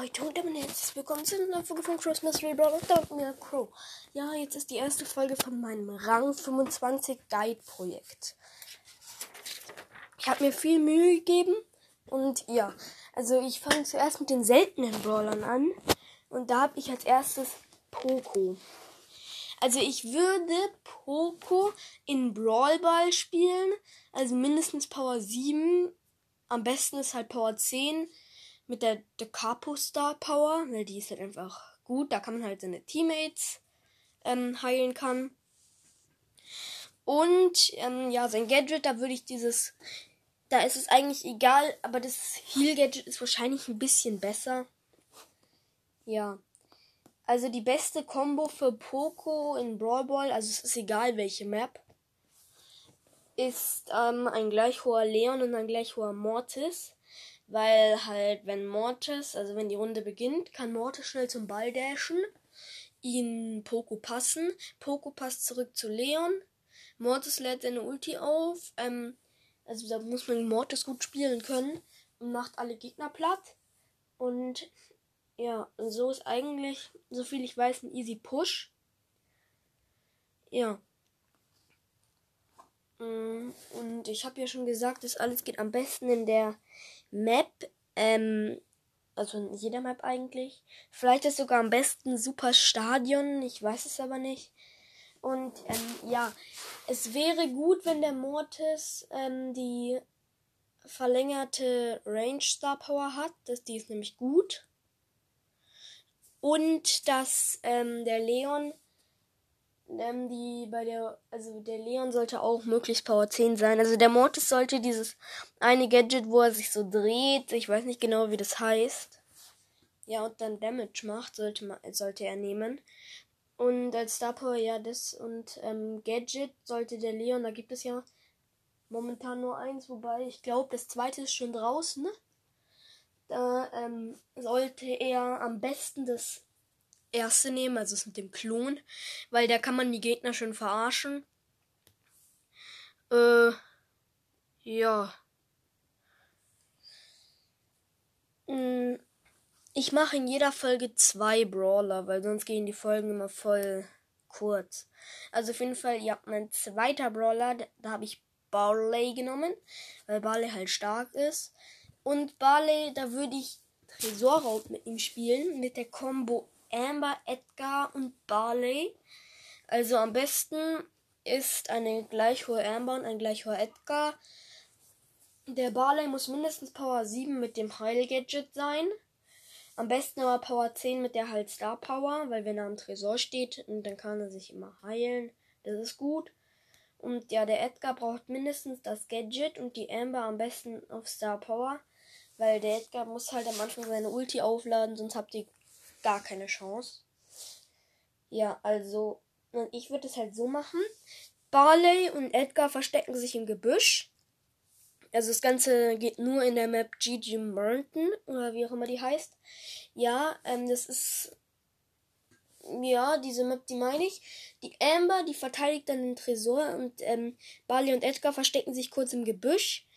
Leute und damit herzlich willkommen zu einer Folge von Cross Mystery Brawl und mir Crow. Ja, jetzt ist die erste Folge von meinem Rang 25 Guide Projekt. Ich habe mir viel Mühe gegeben und ja, also ich fange zuerst mit den seltenen Brawlern an und da habe ich als erstes Poco. Also ich würde Poco in Brawl Ball spielen, also mindestens Power 7, am besten ist halt Power 10 mit der, Capo Star Power, weil die ist halt einfach gut. Da kann man halt seine Teammates ähm, heilen kann. Und ähm, ja, sein Gadget, da würde ich dieses. Da ist es eigentlich egal, aber das Heal-Gadget ist wahrscheinlich ein bisschen besser. Ja. Also die beste Combo für Poco in Brawl Ball, also es ist egal welche Map, ist ähm, ein gleich hoher Leon und ein gleich hoher Mortis. Weil halt, wenn Mortis, also wenn die Runde beginnt, kann Mortis schnell zum Ball dashen, ihn Poco passen. Poco passt zurück zu Leon. Mortis lädt seine Ulti auf. Ähm, also da muss man Mortis gut spielen können und macht alle Gegner platt. Und ja, so ist eigentlich, so viel ich weiß, ein easy Push. Ja. Mm, und ich habe ja schon gesagt, das alles geht am besten in der Map, ähm, also in jeder Map eigentlich. Vielleicht ist sogar am besten Super Stadion, ich weiß es aber nicht. Und ähm, ja, es wäre gut, wenn der Mortis ähm, die verlängerte Range Star Power hat. Das, die ist nämlich gut. Und dass ähm, der Leon ähm, die bei der, also der Leon sollte auch möglichst Power 10 sein. Also der Mortis sollte dieses eine Gadget, wo er sich so dreht, ich weiß nicht genau, wie das heißt. Ja, und dann Damage macht, sollte, man, sollte er nehmen. Und als Star Power, ja, das und ähm, Gadget sollte der Leon, da gibt es ja momentan nur eins, wobei ich glaube, das zweite ist schon draußen. Da ähm, sollte er am besten das erste nehmen, also das mit dem Klon, weil da kann man die Gegner schön verarschen. Äh, ja. Hm, ich mache in jeder Folge zwei Brawler, weil sonst gehen die Folgen immer voll kurz. Also auf jeden Fall, ja, mein zweiter Brawler, da, da habe ich Barley genommen, weil Barley halt stark ist. Und Barley, da würde ich Tresorraub mit ihm spielen, mit der Combo Amber, Edgar und Barley. Also am besten ist eine gleich hohe Amber und ein gleich hoher Edgar. Der Barley muss mindestens Power 7 mit dem Heil-Gadget sein. Am besten aber Power 10 mit der Heil Star Power, weil wenn er am Tresor steht, dann kann er sich immer heilen. Das ist gut. Und ja, der Edgar braucht mindestens das Gadget und die Amber am besten auf Star Power. Weil der Edgar muss halt am Anfang seine Ulti aufladen, sonst habt ihr gar keine Chance. Ja, also, ich würde es halt so machen. Barley und Edgar verstecken sich im Gebüsch. Also das Ganze geht nur in der Map GG Mountain oder wie auch immer die heißt. Ja, ähm, das ist ja diese Map, die meine ich. Die Amber, die verteidigt dann den Tresor und ähm, Barley und Edgar verstecken sich kurz im Gebüsch.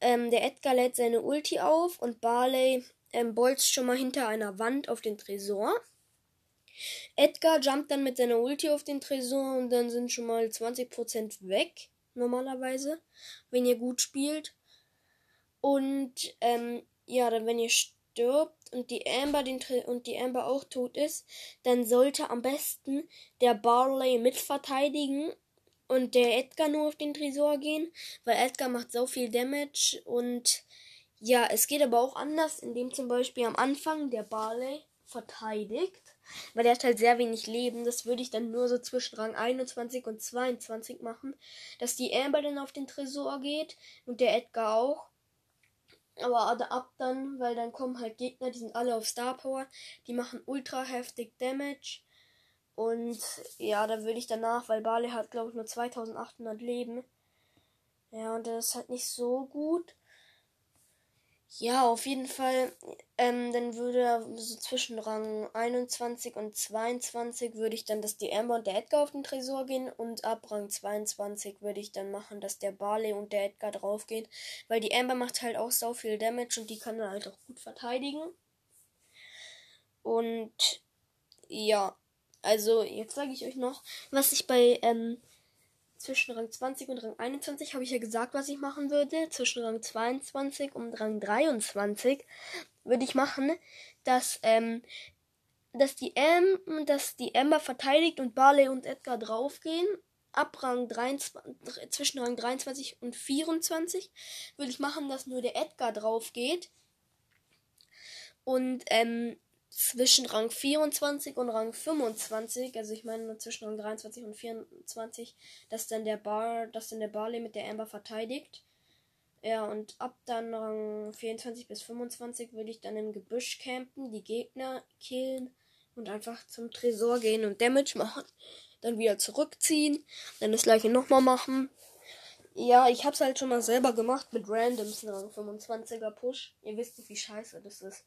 Ähm, der Edgar lädt seine Ulti auf und Barley ähm, bolzt schon mal hinter einer Wand auf den Tresor. Edgar jumpt dann mit seiner Ulti auf den Tresor und dann sind schon mal 20% weg, normalerweise, wenn ihr gut spielt. Und ähm, ja, dann wenn ihr stirbt und die Amber den und die Amber auch tot ist, dann sollte am besten der Barley mitverteidigen und der Edgar nur auf den Tresor gehen, weil Edgar macht so viel Damage und ja, es geht aber auch anders, indem zum Beispiel am Anfang der Barley verteidigt, weil der hat halt sehr wenig Leben. Das würde ich dann nur so zwischen Rang 21 und 22 machen, dass die Amber dann auf den Tresor geht und der Edgar auch. Aber ab dann, weil dann kommen halt Gegner, die sind alle auf Star Power, die machen ultra heftig Damage. Und ja, da würde ich danach, weil Barley hat glaube ich nur 2800 Leben. Ja, und das ist halt nicht so gut. Ja, auf jeden Fall. Ähm, dann würde so zwischen Rang 21 und 22 würde ich dann, dass die Amber und der Edgar auf den Tresor gehen und ab Rang 22 würde ich dann machen, dass der Barley und der Edgar draufgehen, weil die Amber macht halt auch so viel Damage und die kann dann halt auch gut verteidigen. Und ja, also jetzt sage ich euch noch, was ich bei ähm, zwischen Rang 20 und Rang 21 habe ich ja gesagt, was ich machen würde. Zwischen Rang 22 und Rang 23 würde ich machen, dass ähm, dass die M, dass die Ember verteidigt und Barley und Edgar draufgehen. Ab Rang 23, zwischen Rang 23 und 24 würde ich machen, dass nur der Edgar drauf geht. Und ähm, zwischen Rang 24 und Rang 25, also ich meine zwischen Rang 23 und 24, dass dann der Bar, dass dann der Barley mit der Amber verteidigt. Ja, und ab dann Rang 24 bis 25 würde ich dann im Gebüsch campen, die Gegner killen und einfach zum Tresor gehen und Damage machen. Dann wieder zurückziehen, dann das gleiche nochmal machen. Ja, ich hab's halt schon mal selber gemacht mit Randoms Rang 25er Push. Ihr wisst nicht, wie scheiße das ist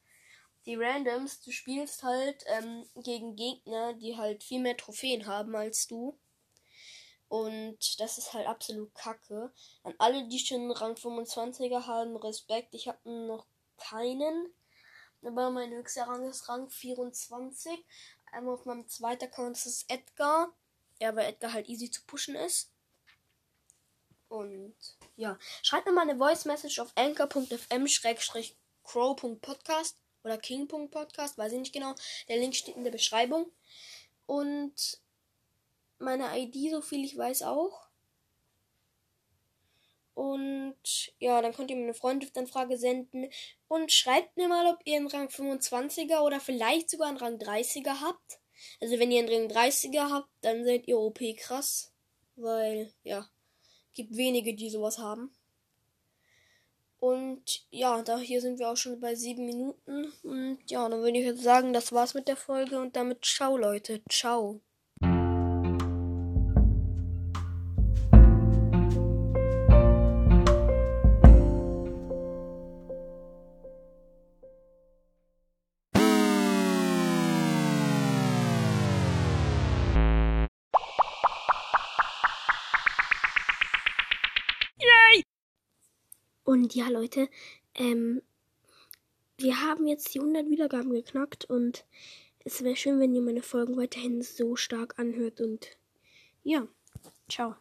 die Randoms, du spielst halt ähm, gegen Gegner, die halt viel mehr Trophäen haben als du. Und das ist halt absolut kacke. An alle, die schon Rang 25er haben, Respekt. Ich habe noch keinen. Aber mein höchster Rang ist Rang 24. Einmal auf meinem zweiten Account ist es Edgar. Ja, weil Edgar halt easy zu pushen ist. Und ja, schreibt mir mal eine Voice Message auf anchor.fm-crow.podcast oder King.podcast, weiß ich nicht genau. Der Link steht in der Beschreibung. Und meine ID, so viel ich weiß, auch. Und ja, dann könnt ihr mir eine Freundschaftsanfrage senden. Und schreibt mir mal, ob ihr einen Rang 25er oder vielleicht sogar einen Rang 30er habt. Also wenn ihr einen Rang 30er habt, dann seid ihr OP krass. Weil, ja, gibt wenige, die sowas haben. Und ja, da hier sind wir auch schon bei sieben Minuten. Und ja, dann würde ich jetzt sagen, das war's mit der Folge und damit ciao Leute. Ciao. Und ja, Leute, ähm, wir haben jetzt die 100 Wiedergaben geknackt und es wäre schön, wenn ihr meine Folgen weiterhin so stark anhört und ja, ciao.